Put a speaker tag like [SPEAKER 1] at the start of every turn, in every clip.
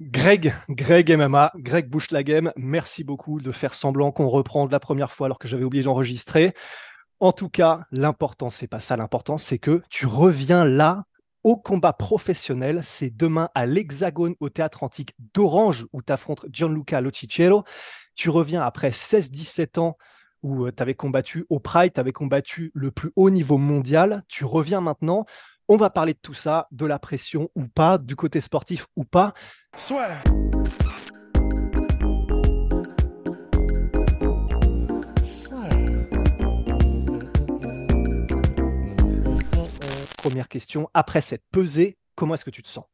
[SPEAKER 1] Greg, Greg MMA, Greg bouche merci beaucoup de faire semblant qu'on reprend de la première fois alors que j'avais oublié d'enregistrer. En tout cas, l'important, c'est pas ça. L'important, c'est que tu reviens là au combat professionnel. C'est demain à l'Hexagone au Théâtre Antique d'Orange où tu affrontes Gianluca Locicero. Tu reviens après 16-17 ans où euh, tu avais combattu au Pride, tu avais combattu le plus haut niveau mondial. Tu reviens maintenant. On va parler de tout ça, de la pression ou pas, du côté sportif ou pas.
[SPEAKER 2] Soit.
[SPEAKER 1] Première question, après cette pesée, comment est-ce que tu te sens?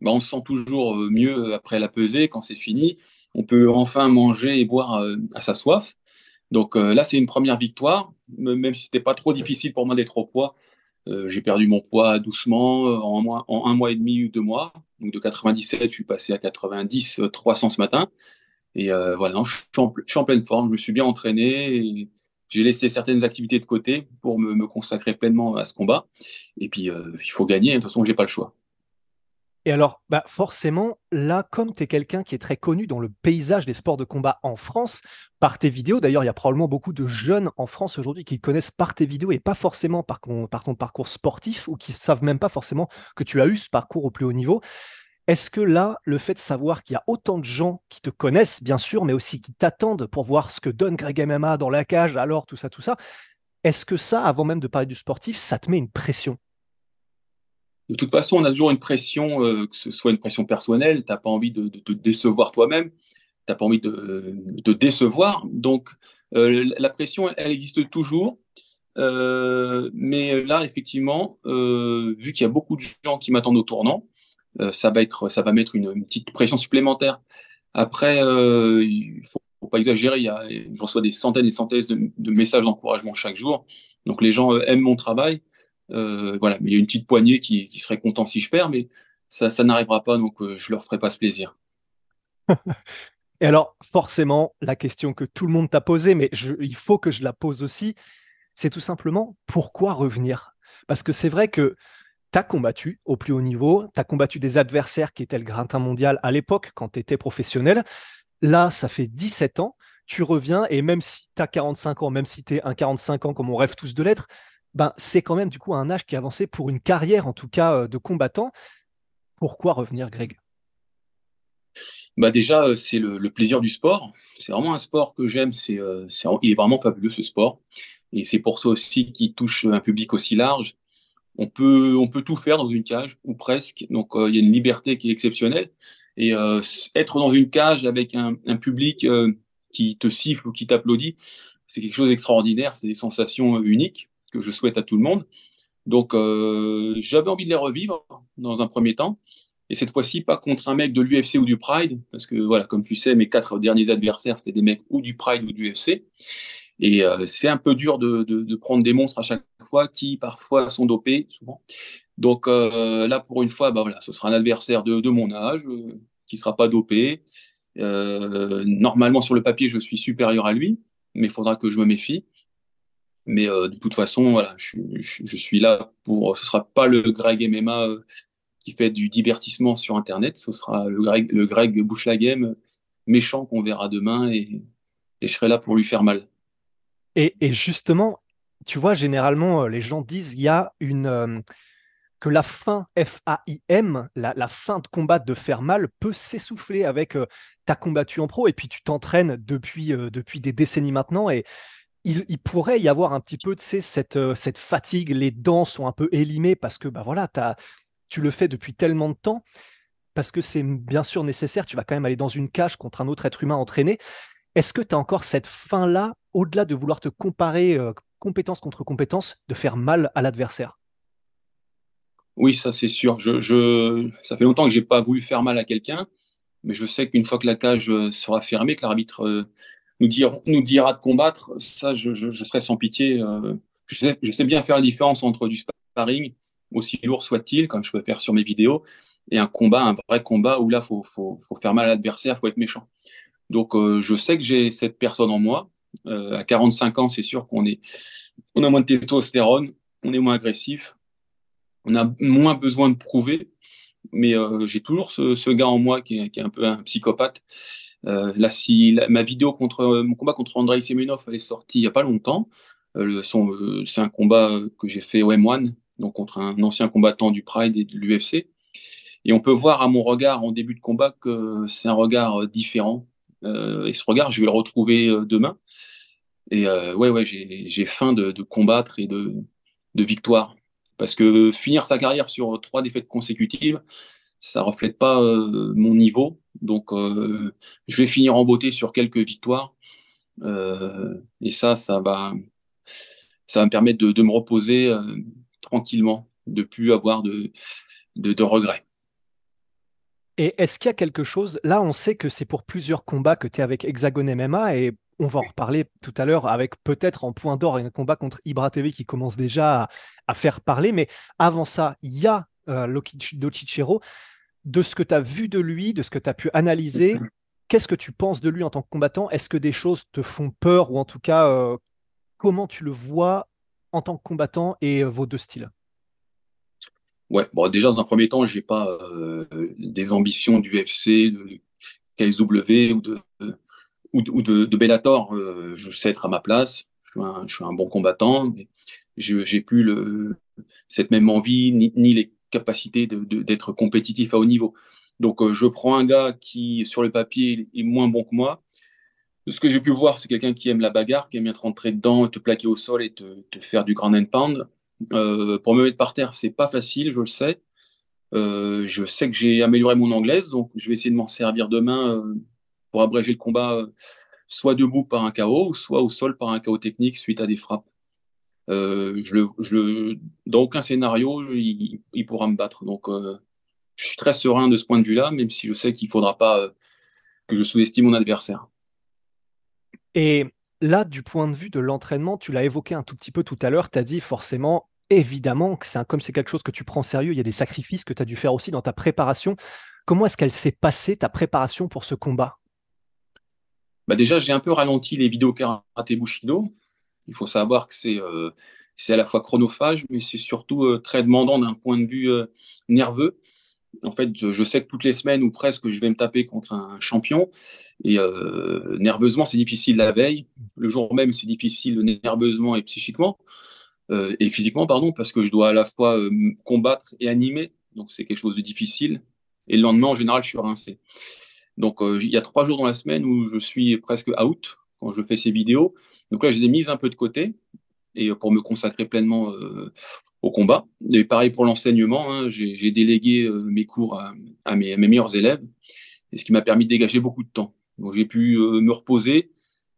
[SPEAKER 3] Bah, On se sent toujours euh, mieux après la pesée, quand c'est fini. On peut enfin manger et boire euh, à sa soif. Donc euh, là, c'est une première victoire, même si ce n'était pas trop difficile pour moi d'être au poids. J'ai perdu mon poids doucement en, mois, en, un mois et demi ou deux mois. Donc de 97, je suis passé à 90, 300 ce matin. Et voilà, je, suis en, pleine forme, je me suis bien entraîné. J'ai laissé certaines activités de côté pour me, consacrer pleinement à ce combat. Et puis, euh, il faut gagner. De toute façon, j'ai pas le choix.
[SPEAKER 1] Et alors, bah forcément, là, comme tu es quelqu'un qui est très connu dans le paysage des sports de combat en France, par tes vidéos, d'ailleurs, il y a probablement beaucoup de jeunes en France aujourd'hui qui connaissent par tes vidéos et pas forcément par, par ton parcours sportif ou qui savent même pas forcément que tu as eu ce parcours au plus haut niveau. Est-ce que là, le fait de savoir qu'il y a autant de gens qui te connaissent, bien sûr, mais aussi qui t'attendent pour voir ce que donne Greg MMA dans la cage, alors tout ça, tout ça, est-ce que ça, avant même de parler du sportif, ça te met une pression?
[SPEAKER 3] De toute façon, on a toujours une pression, euh, que ce soit une pression personnelle, tu n'as pas envie de, te décevoir toi-même, tu n'as pas envie de, te décevoir. Donc, euh, la pression, elle, existe toujours. Euh, mais là, effectivement, vu qu'il y a beaucoup de gens qui m'attendent au tournant, ça va être, ça va mettre une, petite pression supplémentaire. Après, il faut, faut pas exagérer. Je reçois des centaines et centaines de, messages d'encouragement chaque jour. Donc les gens aiment mon travail. Voilà, mais il y a une petite poignée qui, serait content si je perds, mais ça, n'arrivera pas, donc je leur ferai pas ce plaisir.
[SPEAKER 1] Et alors, forcément, la question que tout le monde t'a posée, mais il faut que je la pose aussi, c'est tout simplement pourquoi revenir? Parce que c'est vrai que tu as combattu au plus haut niveau, tu as combattu des adversaires qui étaient le grintin mondial à l'époque quand tu étais professionnel. Là, ça fait 17 ans, tu reviens et même si tu as 45 ans, même si tu es un 45 ans comme on rêve tous de l'être, ben, c'est quand même du coup un âge qui est avancé pour une carrière en tout cas euh, de combattant. Pourquoi revenir, Greg?
[SPEAKER 3] Bah déjà, euh, c'est le, plaisir du sport. C'est vraiment un sport que j'aime. C'est, euh, il est vraiment fabuleux ce sport. Et c'est pour ça aussi qu'il touche un public aussi large on peut, on peut tout faire dans une cage, ou presque. Donc, il y a une liberté qui est exceptionnelle. Et être dans une cage avec un, public qui te siffle ou qui t'applaudit, c'est quelque chose d'extraordinaire. C'est des sensations uniques que je souhaite à tout le monde. Donc, j'avais envie de les revivre dans un premier temps. Et cette fois-ci, pas contre un mec de l'UFC ou du Pride, parce que voilà, comme tu sais, mes quatre derniers adversaires, c'était des mecs ou du Pride ou du UFC. Et euh, c'est un peu dur de, prendre des monstres à chaque fois qui parfois sont dopés, souvent. Donc euh, là, pour une fois, bah ce sera un adversaire de, mon âge euh, qui ne sera pas dopé. normalement, sur le papier, je suis supérieur à lui, mais il faudra que je me méfie. Mais de toute façon, voilà, je, suis là pour. Ce sera pas le Greg MMA qui fait du divertissement sur Internet, ce sera le Greg, le Greg bouche la game méchant qu'on verra demain et, je serai là pour lui faire mal.
[SPEAKER 1] Et, justement, tu vois, généralement, euh, les gens disent il y a une euh, que la fin F-A-I-M, la, fin de combat de faire mal, peut s'essouffler avec euh, ta combattu en pro et puis tu t'entraînes depuis, depuis des décennies maintenant et il, pourrait y avoir un petit peu de cette, cette fatigue, les dents sont un peu élimées parce que bah voilà, tu le fais depuis tellement de temps, parce que c'est bien sûr nécessaire, tu vas quand même aller dans une cage contre un autre être humain entraîné. Est-ce que tu as encore cette fin-là, au-delà de vouloir te comparer euh, compétence contre compétence, de faire mal à l'adversaire?
[SPEAKER 3] Oui, ça c'est sûr. Ça fait longtemps que j'ai pas voulu faire mal à quelqu'un, mais je sais qu'une fois que la cage sera fermée, que l'arbitre nous, dira de combattre, ça, je, serai sans pitié. Je sais, je, sais, bien faire la différence entre du sparring, aussi lourd soit-il, comme je peux faire sur mes vidéos, et un combat, un vrai combat où là, faut, faut, faut, faire mal à l'adversaire, il faut être méchant. Donc, euh, je sais que j'ai cette personne en moi. Euh, à 45 ans, c'est sûr qu'on est, on a moins de testostérone, on est moins agressif, on a moins besoin de prouver, mais euh, j'ai toujours ce, gars en moi qui est, un peu un psychopathe. Là, si ma vidéo contre mon combat contre Andrei Semenov est sortie il n'y a pas longtemps, c'est un combat que j'ai fait au M1, donc contre un ancien combattant du Pride et de l'UFC. Et on peut voir à mon regard en début de combat que c'est un regard euh, différent. Euh, et ce regard, je vais le retrouver euh, demain. Et ouais, ouais, j'ai faim de, combattre et de, de victoire. Parce que finir sa carrière sur trois défaites consécutives, ça reflète pas mon niveau. Donc, je vais finir en beauté sur quelques victoires. et ça, ça va, ça va me permettre de, de me reposer tranquillement, de plus avoir de, de regrets.
[SPEAKER 1] Et est-ce qu'il y a quelque chose, là on sait que c'est pour plusieurs combats que tu es avec Hexagon MMA et on va en reparler tout à l'heure avec peut-être en point d'or un combat contre Ibra TV qui commence déjà à, faire parler, mais avant ça, il y a euh, De ce que tu as vu de lui, de ce que tu as pu analyser, qu'est-ce que tu penses de lui en tant que combattant? Est-ce que des choses te font peur ou en tout cas, euh, comment tu le vois en tant que combattant et euh, vos deux styles?
[SPEAKER 3] Ouais, bon, déjà, dans un premier temps, j'ai pas euh, des ambitions du FC, de KSW ou de, de, ou de, Bellator. Je sais être à ma place. Je suis un, bon combattant, mais j'ai plus cette même envie ni les capacités d'être compétitif à haut niveau. Donc, euh, je prends un gars qui, sur le papier, est moins bon que moi. Ce que j'ai pu voir, c'est quelqu'un qui aime la bagarre, qui aime bien te rentrer dedans, te plaquer au sol et te, faire du grand and pound. Euh, pour me mettre par terre, c'est pas facile, je le sais. Euh, je sais que j'ai amélioré mon anglaise, donc je vais essayer de m'en servir demain pour abréger le combat, soit debout par un KO, soit au sol par un KO technique suite à des frappes. Je le, je dans aucun scénario, il, il, pourra me battre. Donc, je suis très serein de ce point de vue-là, même si je sais qu'il ne faudra pas que je sous-estime mon adversaire.
[SPEAKER 1] Et là, du point de vue de l'entraînement, tu l'as évoqué un tout petit peu tout à l'heure, tu as dit forcément, évidemment, que c'est comme c'est quelque chose que tu prends sérieux, il y a des sacrifices que tu as dû faire aussi dans ta préparation. Comment est-ce qu'elle s'est passée, ta préparation pour ce combat?
[SPEAKER 3] Bah Déjà, j'ai un peu ralenti les vidéos karaté Bushido. Il faut savoir que c'est euh, à la fois chronophage, mais c'est surtout euh, très demandant d'un point de vue euh, nerveux en fait, je, sais que toutes les semaines ou presque, je vais me taper contre un champion. Et euh, nerveusement, c'est difficile la veille. Le jour même, c'est difficile nerveusement et psychiquement. Et physiquement, pardon, parce que je dois à la fois combattre et animer. Donc, c'est quelque chose de difficile. Et le lendemain, en général, je suis rincé. Donc, il y a trois jours dans la semaine où je suis presque out quand je fais ces vidéos. Donc là, je les ai mises un peu de côté et pour me consacrer pleinement au combat. Et pareil pour l'enseignement, hein, j'ai délégué euh, mes cours à, mes, meilleurs élèves, et ce qui m'a permis de dégager beaucoup de temps. Donc j'ai pu euh, me reposer.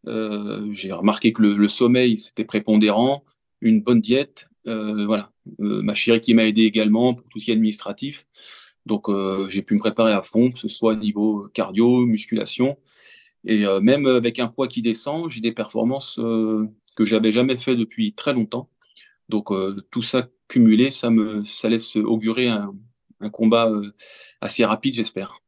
[SPEAKER 3] Euh, j'ai remarqué que le, sommeil c'était prépondérant, une bonne diète, voilà. ma chérie qui m'a aidé également pour tout ce qui est administratif. Donc j'ai pu me préparer à fond, que ce soit au niveau cardio, musculation, et même avec un poids qui descend, j'ai des performances que j'avais jamais fait depuis très longtemps. Donc euh, tout ça cumulé, ça, me, ça laisse augurer un, combat euh, assez rapide, j'espère.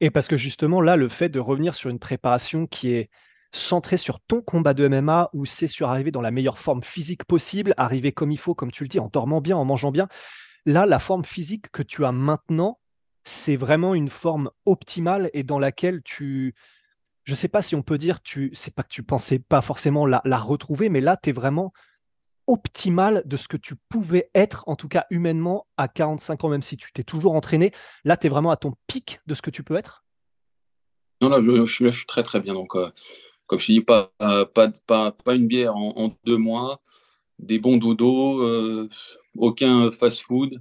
[SPEAKER 1] Et parce que justement, là, le fait de revenir sur une préparation qui est centrée sur ton combat de MMA, où c'est sur arriver dans la meilleure forme physique possible, arriver comme il faut, comme tu le dis, en dormant bien, en mangeant bien. Là, la forme physique que tu as maintenant, c'est vraiment une forme optimale et dans laquelle tu, je ne sais pas si on peut dire, tu, c'est pas que tu pensais pas forcément la, retrouver, mais là, tu es vraiment optimal de ce que tu pouvais être, en tout cas humainement, à 45 ans, même si tu t'es toujours entraîné. Là, tu es vraiment à ton pic de ce que tu peux être
[SPEAKER 3] Non, là, je, je, suis, très très bien. Donc, euh, comme je te dis, pas, pas, pas, pas une bière en, deux mois, des bons dodos, euh, aucun fast-food,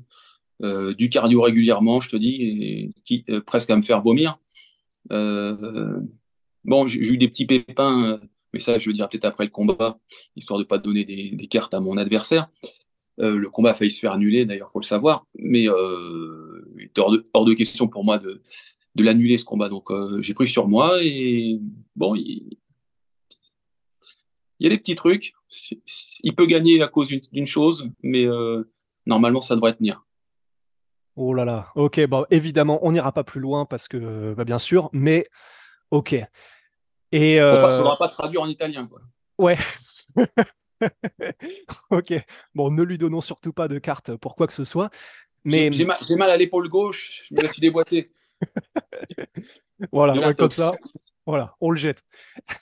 [SPEAKER 3] euh, du cardio régulièrement, je te dis, qui, presque à me faire vomir. Bon, j'ai eu des petits pépins mais ça, je veux dire peut-être après le combat, histoire de ne pas donner des, cartes à mon adversaire. le combat a failli se faire annuler, d'ailleurs, faut le savoir. Mais euh, il est hors de, question pour moi de, l'annuler ce combat. Donc j'ai pris sur moi et bon, il, il y a des petits trucs. Il peut gagner à cause d'une chose, mais euh, normalement, ça devrait tenir.
[SPEAKER 1] Oh là là, ok, bon, évidemment, on n'ira pas plus loin parce que, bah, bien sûr, mais ok.
[SPEAKER 3] Et euh... ne faudra pas traduire en italien, quoi.
[SPEAKER 1] Ouais. ok. Bon, ne lui donnons surtout pas de carte pour quoi que ce soit. Mais
[SPEAKER 3] j'ai mal, mal, à l'épaule gauche. Je me suis déboîté.
[SPEAKER 1] voilà, comme ça. Voilà, on le jette.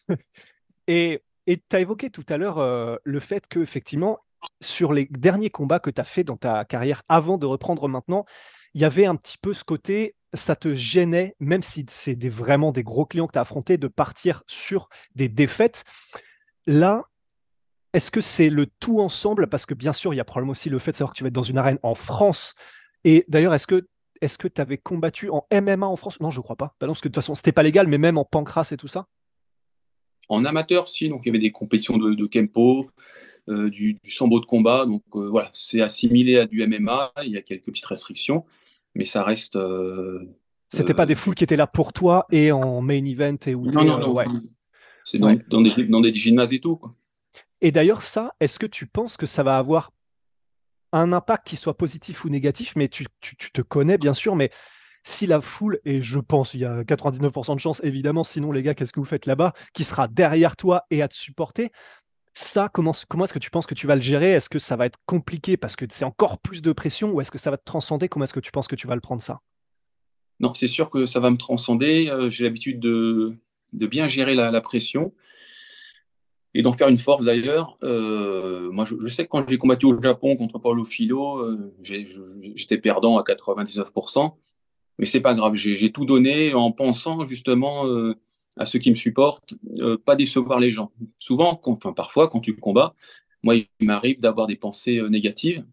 [SPEAKER 1] Et et tu as évoqué tout à l'heure euh, le fait que, effectivement, sur les derniers combats que tu as fait dans ta carrière avant de reprendre maintenant, il y avait un petit peu ce côté, ça te gênait, même si c'est vraiment des gros clients que tu as affrontés, de partir sur des défaites. Là, est-ce que c'est le tout ensemble? Parce que bien sûr, il y a probablement aussi le fait de savoir que tu vas être dans une arène en France. Et d'ailleurs, est-ce que est-ce que tu avais combattu en MMA en France? Non, je crois pas. Bah non, parce que de toute façon, c'était pas légal, mais même en pancras et tout ça?
[SPEAKER 3] En amateur, si, donc il y avait des compétitions de, Kempo, euh, du, sambo de combat. Donc euh, voilà, c'est assimilé à du MMA. Il y a quelques petites restrictions, mais ça reste. Euh,
[SPEAKER 1] C'était pas des foules qui étaient là pour toi et en main event et où
[SPEAKER 3] Non, non, non. Ouais. C'est dans, des, dans, des, gymnases et tout. Quoi.
[SPEAKER 1] Et d'ailleurs, ça, est-ce que tu penses que ça va avoir un impact qui soit positif ou négatif? Mais tu, tu, tu te connais, bien sûr, mais si la foule, et je pense, il y a 99% de chance, évidemment, sinon les gars, qu'est-ce que vous faites là-bas, qui sera derrière toi et à te supporter, ça, comment, comment est-ce que tu penses que tu vas le gérer? Est-ce que ça va être compliqué parce que c'est encore plus de pression ou est-ce que ça va te transcender? Comment est-ce que tu penses que tu vas le prendre ça?
[SPEAKER 3] Non, c'est sûr que ça va me transcender. Euh, j'ai l'habitude de, bien gérer la, pression et d'en faire une force d'ailleurs. Euh, moi, je, sais que quand j'ai combattu au Japon contre Paulo Filo, euh, j'étais perdant à 99% mais c'est pas grave. J'ai tout donné en pensant justement à ceux qui me supportent, euh, pas décevoir les gens. Souvent, enfin parfois, quand tu combats, moi, il m'arrive d'avoir des pensées euh, négatives,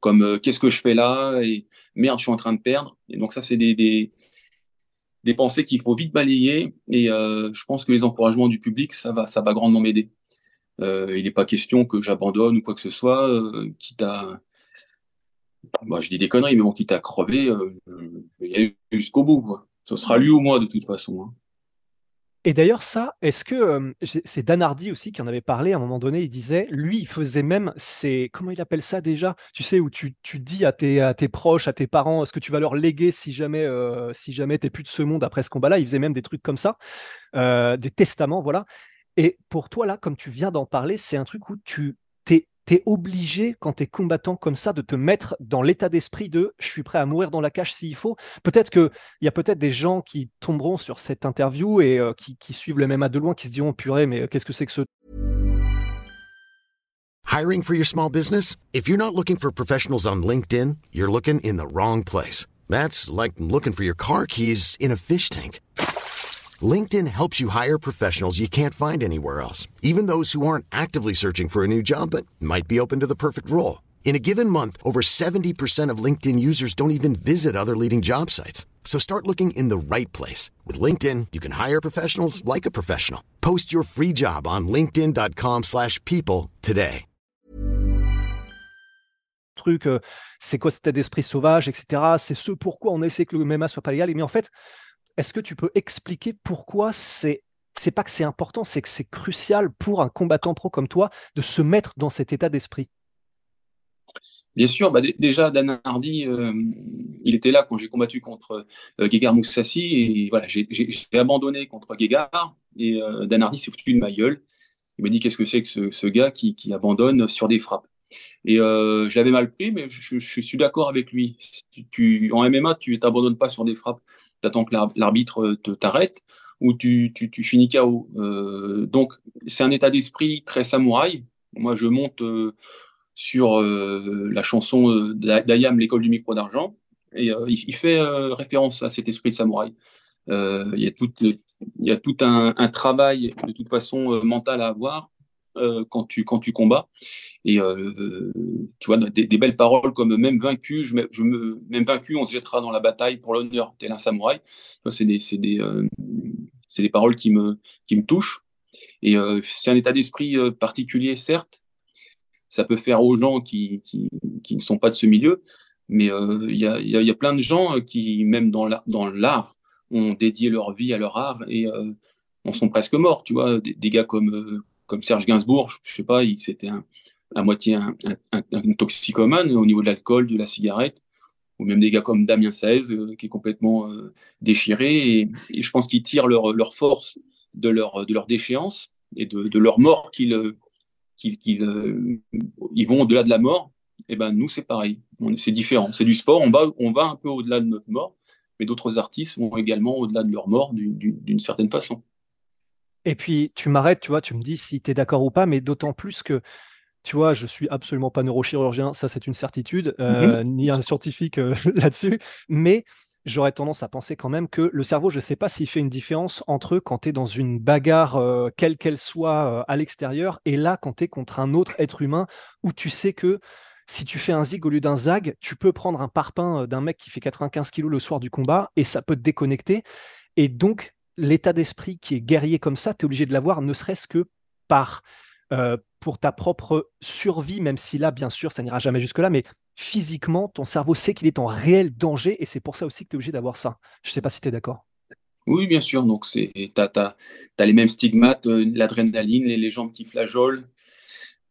[SPEAKER 3] comme qu'est-ce que je fais là et merde, je suis en train de perdre. Et donc ça, c'est des, des, pensées qu'il faut vite balayer. Et je pense que les encouragements du public, ça va, ça va grandement m'aider. il n'est pas question que j'abandonne ou quoi que ce soit, quitte à moi, je dis des conneries, mais bon, quitte à crever, euh, il y a jusqu'au bout. Ce sera lui ou moi, de toute façon. Hein.
[SPEAKER 1] Et d'ailleurs, ça, est-ce que c'est Dan Hardy aussi qui en avait parlé à un moment donné Il disait, lui, il faisait même c'est comment il appelle ça déjà? Tu sais où tu, tu dis à tes, à tes proches, à tes parents, ce que tu vas leur léguer si jamais euh, si jamais t'es plus de ce monde après ce combat-là? Il faisait même des trucs comme ça, des testaments, voilà. Et pour toi là, comme tu viens d'en parler, c'est un truc où tu t'es obligé, quand tu es combattant comme ça, de te mettre dans l'état d'esprit de je suis prêt à mourir dans la cage s'il faut. Peut-être qu'il y a peut-être des gens qui tomberont sur cette interview et euh, qui, qui, suivent le MMA de loin, qui se diront purée, mais qu'est-ce que c'est que ce.
[SPEAKER 4] Hiring for your small business? If you're not looking for professionals on LinkedIn, you're looking in the wrong place. That's like looking for your car keys in a fish tank. LinkedIn helps you hire professionals you can't find anywhere else, even those who aren't actively searching for a new job but might be open to the perfect role. In a given month, over 70% of LinkedIn users don't even visit other leading job sites. So start looking in the right place. With LinkedIn, you can hire professionals like a professional. Post your free job on linkedin.com slash people today.
[SPEAKER 1] Truc, euh, c'est quoi cet état d'esprit sauvage, etc. C'est ce pourquoi on essaie que le MMA soit pas légal. Mais en fait, Est-ce que tu peux expliquer pourquoi c'est c'est pas que c'est important, c'est que c'est crucial pour un combattant pro comme toi de se mettre dans cet état d'esprit?
[SPEAKER 3] Bien sûr, bah déjà Dan Hardy, euh, il était là quand j'ai combattu contre euh, Moussassi et voilà, j'ai abandonné contre Gegard et euh, Dan Hardy s'est foutu de ma gueule. Il m'a dit qu'est-ce que c'est que ce, gars qui, abandonne sur des frappes? Et euh, je l'avais mal pris, mais je, suis d'accord avec lui. Tu, tu, en MMA, tu t'abandonnes pas sur des frappes attends que l'arbitre euh, t'arrête ou tu, tu, finis KO. Euh, donc, c'est un état d'esprit très samouraï. Moi, je monte sur la chanson d'Ayam, l'école du micro d'argent, et il, fait référence à cet esprit de samouraï. il y a tout, un, travail, de toute façon, mental à avoir euh, quand, tu, quand tu combats. Et euh, tu vois, des, belles paroles comme même vaincu, je, me, même vaincu, on se jettera dans la bataille pour l'honneur, tel un samouraï. C'est des, des, euh, des, paroles qui me, qui me touchent. Et c'est un état d'esprit particulier, certes. ça peut faire aux gens qui, qui, qui ne sont pas de ce milieu. Mais euh, il y, a, y, a, plein de gens qui, même dans l'art, ont dédié leur vie à leur art et euh, en sont presque morts. Tu vois, des, gars comme, euh, comme Serge Gainsbourg, je, ne sais pas, c'était à moitié un, toxicomane au niveau de l'alcool, de la cigarette, ou même des gars comme Damien Saez, qui est complètement déchiré. Et, je pense qu'ils tirent leur, force de leur, déchéance et de, leur mort qu'ils ils vont au-delà de la mort et eh ben nous c'est pareil, c'est différent, c'est du sport, on va, on va un peu au-delà de notre mort, mais d'autres artistes vont également au-delà de leur mort d'une certaine façon.
[SPEAKER 1] Et puis tu m'arrêtes, tu vois, tu me dis si tu es d'accord ou pas, mais d'autant plus que tu vois, je suis absolument pas neurochirurgien, ça c'est une certitude, euh, mhm. ni un scientifique euh, là-dessus, mais j'aurais tendance à penser quand même que le cerveau, je ne sais pas s'il fait une différence entre quand tu es dans une bagarre, euh, quelle qu'elle soit, à l'extérieur, et là, quand tu es contre un autre être humain, où tu sais que si tu fais un zig au lieu d'un zag, tu peux prendre un parpaing d'un mec qui fait 95 kilos le soir du combat et ça peut te déconnecter. Et donc, l'état d'esprit qui est guerrier comme ça, tu es obligé de l'avoir, ne serait-ce que par euh, pour ta propre survie, même si là, bien sûr, ça n'ira jamais jusque-là, mais physiquement, ton cerveau sait qu'il est en réel danger et c'est pour ça aussi que tu es obligé d'avoir ça. Je ne sais pas si tu es d'accord.
[SPEAKER 3] Oui, bien sûr. Donc, tu as, les mêmes stigmates, euh, l'adrénaline, les, les jambes qui flageolent,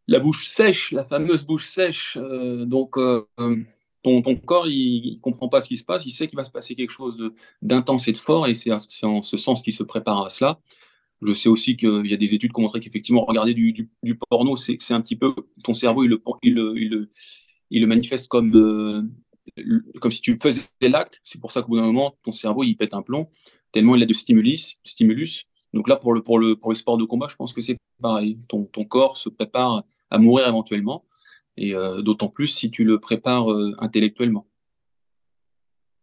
[SPEAKER 3] la bouche sèche, la fameuse bouche sèche. Euh, donc, ton, corps, il, ne comprend pas ce qui se passe, il sait qu'il va se passer quelque chose d'intense et de fort, et c'est en ce sens qu'il se prépare à cela. Je sais aussi qu'il y a des études qui ont montré qu'effectivement, regarder du, porno, c'est un petit peu ton cerveau, il le, manifeste comme, euh, comme si tu faisais l'acte. C'est pour ça qu'au bout d'un moment, ton cerveau, il pète un plomb, tellement il a de stimulus. stimulus. Donc là, pour le, sport de combat, je pense que c'est pareil. Ton corps se prépare à mourir éventuellement, et euh, d'autant plus si tu le prépares euh, intellectuellement.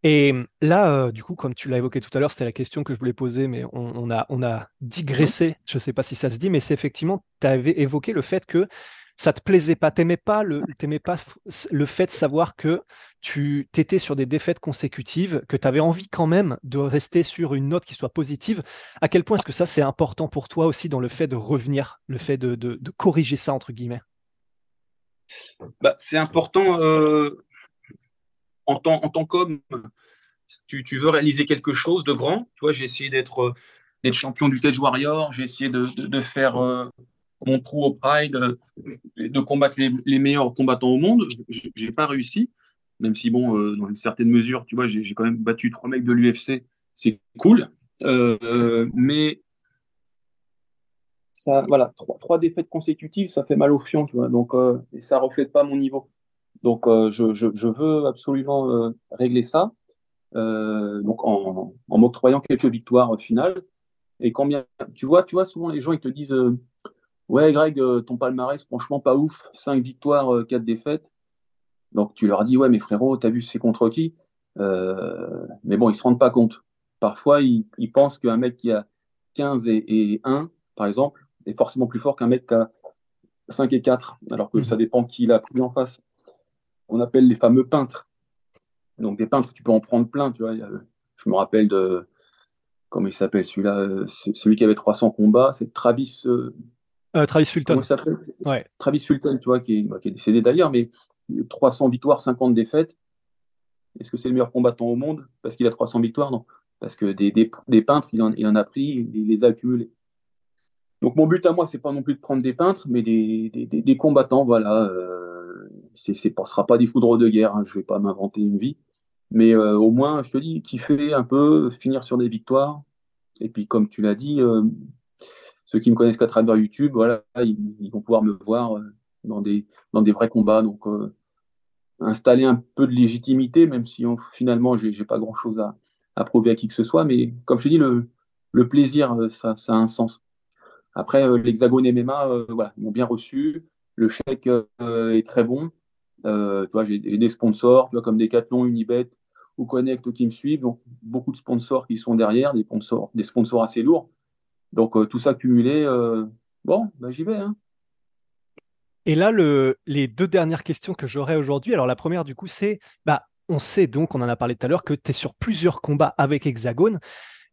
[SPEAKER 1] Et là, euh, du coup, comme tu l'as évoqué tout à l'heure, c'était la question que je voulais poser, mais on, a, on a digressé, je ne sais pas si ça se dit, mais c'est effectivement, tu avais évoqué le fait que ça te plaisait pas, t'aimais pas le, pas le fait de savoir que tu étais sur des défaites consécutives, que tu avais envie quand même de rester sur une note qui soit positive. À quel point est-ce que ça c'est important pour toi aussi dans le fait de revenir, le fait de, corriger ça entre guillemets?
[SPEAKER 3] Bah, C'est important euh, en tant, en tant qu'homme. Tu, tu, veux réaliser quelque chose de grand. Tu j'ai essayé d'être champion du Cage Warrior, j'ai essayé de, faire euh, mon trou au Pride, euh, de combattre les, meilleurs combattants au monde. J'ai pas réussi, même si, bon, euh, dans une certaine mesure, tu vois, j'ai quand même battu trois mecs de l'UFC. C'est cool. Euh, mais voilà, trois, défaites consécutives, ça fait mal au fion, tu vois. Donc, et ça reflète pas mon niveau. Donc, je, je, veux absolument régler ça. donc, en, en m'octroyant quelques victoires finales. Et combien, tu vois, tu vois, souvent les gens ils te disent Ouais, Greg, euh, ton palmarès, franchement, pas ouf. 5 victoires, 4 euh, défaites. Donc, tu leur dis, ouais, mais frérot, t'as vu, c'est contre qui? Euh, Mais bon, ils se rendent pas compte. Parfois, ils, pensent qu'un mec qui a 15 et, 1, par exemple, est forcément plus fort qu'un mec qui a 5 et 4, alors que mhm. ça dépend qui il a pris en face. On appelle les fameux peintres. Donc, des peintres, tu peux en prendre plein, tu vois. Je me rappelle de. Comment il s'appelle celui-là Celui qui avait 300 combats, c'est Travis.
[SPEAKER 1] Euh, Travis Fulton.
[SPEAKER 3] Ouais. Travis Fulton, tu vois, qui est, bah, qui est décédé d'ailleurs, mais 300 victoires, 50 défaites. Est-ce que c'est le meilleur combattant au monde? Parce qu'il a 300 victoires Non. Parce que des, des, des peintres, il en, il en, a pris, il les a accumulés. Donc mon but à moi, c'est pas non plus de prendre des peintres, mais des, des combattants, voilà. Euh, ce ne sera pas des foudres de guerre, hein, je vais pas m'inventer une vie. Mais euh, au moins, je te dis, kiffer un peu, finir sur des victoires. Et puis, comme tu l'as dit, euh, ceux qui me connaissent qu'à travers YouTube, voilà, ils, vont pouvoir me voir euh, dans des, dans des vrais combats. Donc, euh, installer un peu de légitimité, même si finalement, je n'ai pas grand-chose à, à, prouver à qui que ce soit. Mais comme je te dis, le, le plaisir, euh, ça, ça, a un sens. Après, l'Hexagone MMA, voilà, ils m'ont bien reçu. Le chèque est très bon. j'ai des sponsors, comme Decathlon, Unibet ou Connect qui me suivent. Donc, beaucoup de sponsors qui sont derrière, des sponsors, des sponsors assez lourds. Donc euh, tout ça cumulé, euh, bon, bah, j'y vais. Hein.
[SPEAKER 1] Et là, le, les deux dernières questions que j'aurai aujourd'hui, alors la première du coup, c'est, bah, on sait donc, on en a parlé tout à l'heure, que tu es sur plusieurs combats avec Hexagone.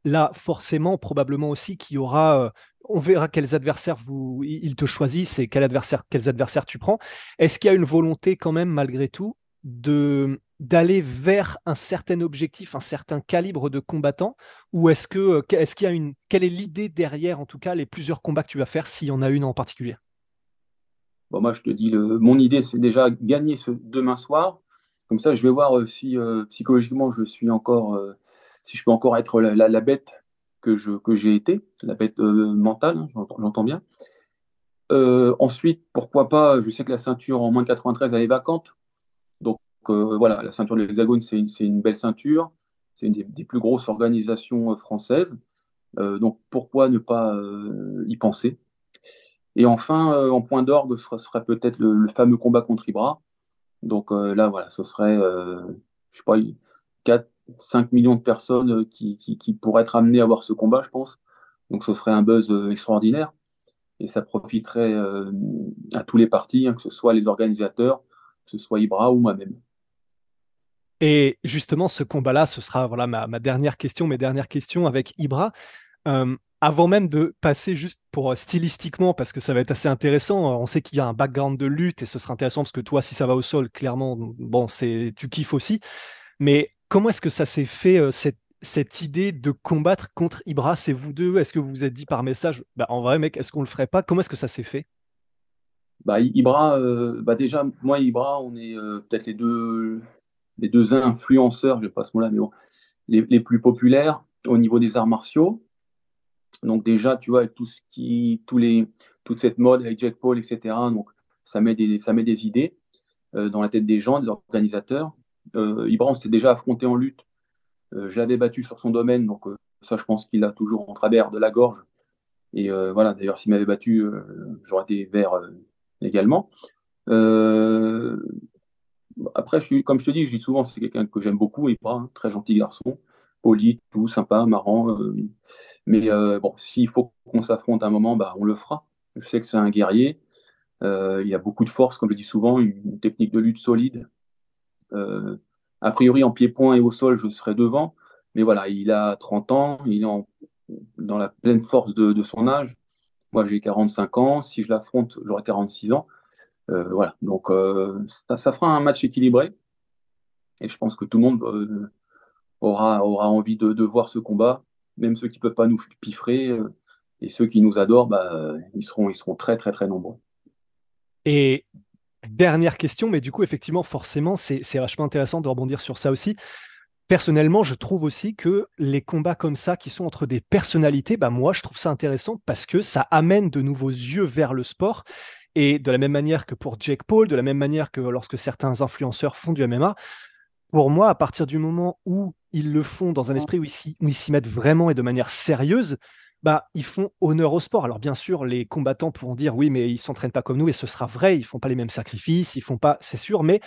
[SPEAKER 1] Là, forcément, probablement aussi qu'il y aura, euh, on verra quels adversaires ils te choisissent et quels adversaires tu prends. Est-ce qu'il y a une volonté quand même, malgré tout, de d'aller vers un certain objectif, un certain calibre de combattant Ou est-ce que est-ce qu'il y a une quelle est l'idée derrière, en tout cas, les plusieurs combats que tu vas faire, s'il y en a une en particulier?
[SPEAKER 3] Bon, moi, je te dis, mon idée, c'est déjà gagner ce demain soir. Comme ça, je vais voir euh, si euh, psychologiquement je suis encore, euh, si je peux encore être la, bête que j'ai été, la bête mentale, hein, j'entends bien. ensuite, pourquoi pas, je sais que la ceinture en moins de 93, elle est vacante. Donc voilà, la ceinture de l'Hexagone, c'est une, belle ceinture. C'est une des, plus grosses organisations françaises. donc pourquoi ne pas y penser? Et enfin, en point d'orgue, ce serait peut-être le, fameux combat contre Ibra donc euh, là, voilà, ce serait, euh, je sais pas, 4, 5 millions de personnes euh, qui, pourraient être amenées à voir ce combat, je pense. Donc ce serait un buzz extraordinaire et ça profiterait à tous les partis, hein, que ce soit les organisateurs, que ce soit Ibra ou moi-même.
[SPEAKER 1] Et justement, ce combat-là, ce sera voilà ma, dernière question, mes dernières questions avec Ibra avant même de passer juste pour euh, stylistiquement, parce que ça va être assez intéressant, euh, on sait qu'il y a un background de lutte et ce sera intéressant parce que toi, si ça va au sol, clairement, bon, c'est tu kiffes aussi. Mais comment est-ce que ça s'est fait euh, cette, idée de combattre contre Ibra? C'est vous deux Est-ce que vous vous êtes dit par message, bah, en vrai, mec, est-ce qu'on le ferait pas? Comment est-ce que ça s'est fait?
[SPEAKER 3] Bah, Ibra, bah déjà, moi, Ibra, on est peut-être les deux, les deux influenceurs, je vais pas ce mot-là, mais bon, les, les plus populaires au niveau des arts martiaux. Donc déjà, tu vois, tout ce qui, tous les, toute cette mode avec Jack Paul, etc. Donc ça met des, ça met des idées euh, dans la tête des gens, des organisateurs. Euh, Ibran s'était déjà affronté en lutte. Euh, je l'avais battu sur son domaine, donc euh, ça, je pense qu'il a toujours en travers de la gorge. Et voilà, d'ailleurs, s'il m'avait battu, j'aurais été vert également. après, comme je te dis, je dis souvent, c'est quelqu'un que j'aime beaucoup, Ibra, hein, très gentil garçon, poli, tout sympa, marrant. Mais euh, bon, s'il faut qu'on s'affronte un moment, bah, on le fera. Je sais que c'est un guerrier. Euh, il a beaucoup de force, comme je dis souvent, une technique de lutte solide. Euh, a priori, en pied-point et au sol, je serai devant. Mais voilà, il a 30 ans, il est dans la pleine force de, son âge. Moi, j'ai 45 ans. Si je l'affronte, j'aurai 46 ans. voilà, donc ça, fera un match équilibré. Et je pense que tout le monde aura, aura envie de, voir ce combat même ceux qui ne peuvent pas nous piffrer, euh, et ceux qui nous adorent, bah, ils, seront, ils seront très, très, très nombreux.
[SPEAKER 1] Et dernière question, mais du coup, effectivement, forcément, c'est vachement intéressant de rebondir sur ça aussi. Personnellement, je trouve aussi que les combats comme ça, qui sont entre des personnalités, bah moi, je trouve ça intéressant parce que ça amène de nouveaux yeux vers le sport. Et de la même manière que pour Jake Paul, de la même manière que lorsque certains influenceurs font du MMA, pour moi, à partir du moment où ils le font dans un esprit où ils s'y mettent vraiment et de manière sérieuse, bah, ils font honneur au sport. Alors bien sûr, les combattants pourront dire oui, mais ils s'entraînent pas comme nous et ce sera vrai, ils font pas les mêmes sacrifices, ils font pas, c'est sûr, mais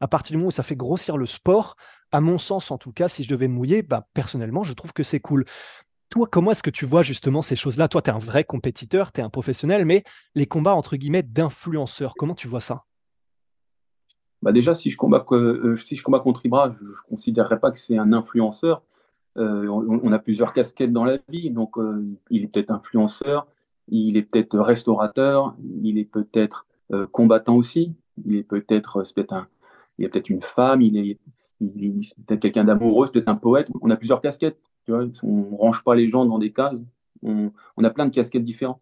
[SPEAKER 1] à partir du moment où ça fait grossir le sport, à mon sens en tout cas, si je devais mouiller, bah, personnellement, je trouve que c'est cool. Toi, comment est-ce que tu vois justement ces choses-là? Toi, tu es un vrai compétiteur, tu es un professionnel, mais les combats entre guillemets d'influenceurs, comment tu vois ça?
[SPEAKER 3] Bah déjà, si je combat, euh, si je combat contre Ibra, je ne considérerais pas que c'est un influenceur. Euh, on, a plusieurs casquettes dans la vie, donc euh, il est peut-être influenceur, il est peut-être restaurateur, il est peut-être combattant aussi, il est peut-être peut un, il est peut-être une femme, il est, peut-être quelqu'un d'amoureux, peut-être un poète. On a plusieurs casquettes. Tu vois, on range pas les gens dans des cases. On, a plein de casquettes différentes.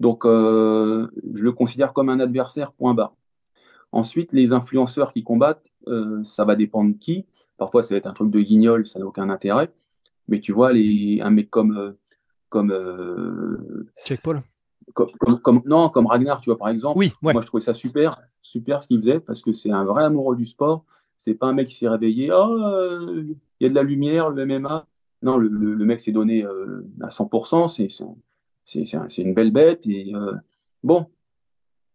[SPEAKER 3] Donc, je le considère comme un adversaire, point barre. Ensuite, les influenceurs qui combattent, euh, ça va dépendre de qui. Parfois, ça va être un truc de guignol, ça n'a aucun intérêt. Mais tu vois, les, un mec comme. Euh, comme
[SPEAKER 1] euh,
[SPEAKER 3] Paul comme, Non, comme Ragnar, tu vois, par exemple.
[SPEAKER 1] Oui,
[SPEAKER 3] Moi, je trouvais ça super, super ce qu'il faisait, parce que c'est un vrai amoureux du sport. C'est pas un mec qui s'est réveillé, oh, il y a de la lumière, le MMA. Non, le, mec s'est donné à 100%, c'est une belle bête. Et bon,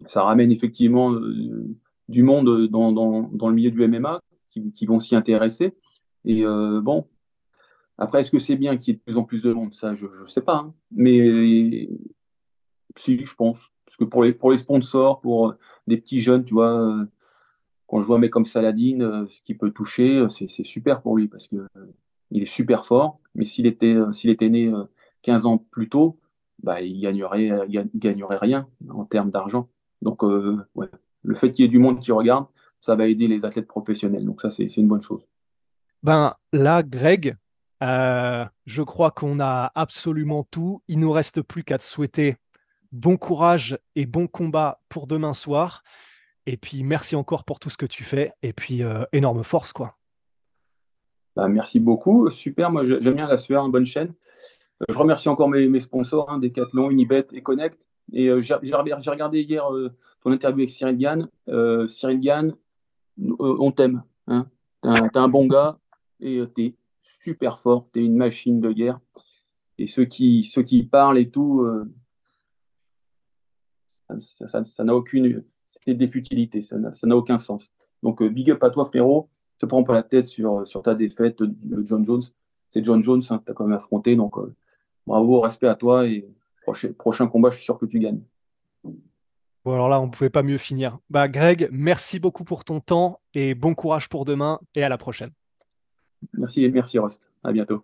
[SPEAKER 3] ça ramène effectivement du monde dans, dans, le milieu du MMA qui, vont s'y intéresser. Et euh, bon, après, est-ce que c'est bien qu'il y ait de plus en plus de monde? Ça, je ne sais pas. Hein. Mais si, je pense. Parce que pour les, sponsors, pour des petits jeunes, tu vois, quand je vois un mec comme Saladin, euh, ce qu'il peut toucher, c'est super pour lui parce qu'il il est super fort. Mais s'il était, était né 15 ans plus tôt, bah, il gagnerait, gagnerait rien en termes d'argent. Donc, le fait qu'il y ait du monde qui regarde, ça va aider les athlètes professionnels. Donc, ça, c'est une bonne chose.
[SPEAKER 1] Ben là, Greg, je crois qu'on a absolument tout. Il nous reste plus qu'à te souhaiter bon courage et bon combat pour demain soir. Et puis, merci encore pour tout ce que tu fais. Et puis, énorme force, quoi.
[SPEAKER 3] Bah, merci beaucoup. Super, moi j'aime bien la sueur, une bonne chaîne. Euh, je remercie encore mes, sponsors, hein, Decathlon, Unibet et Connect. Et euh, j'ai regardé hier euh, ton interview avec Cyril Gann. Cyril Gann, on t'aime. Hein. T'es un, bon gars et t'es super fort. T'es une machine de guerre. Et ceux qui, ceux qui parlent et tout, ça n'a aucune. C'est des futilités, ça n'a aucun sens. Donc, big up à toi, frérot te prends pas la tête sur, sur ta défaite de John Jones. C'est John Jones hein, que tu as quand même affronté. Donc, euh, bravo, respect à toi et prochain, prochain combat, je suis sûr que tu gagnes.
[SPEAKER 1] Bon, alors là, on ne pouvait pas mieux finir. Bah, Greg, merci beaucoup pour ton temps et bon courage pour demain et à la prochaine.
[SPEAKER 3] Merci, merci Rost. À bientôt.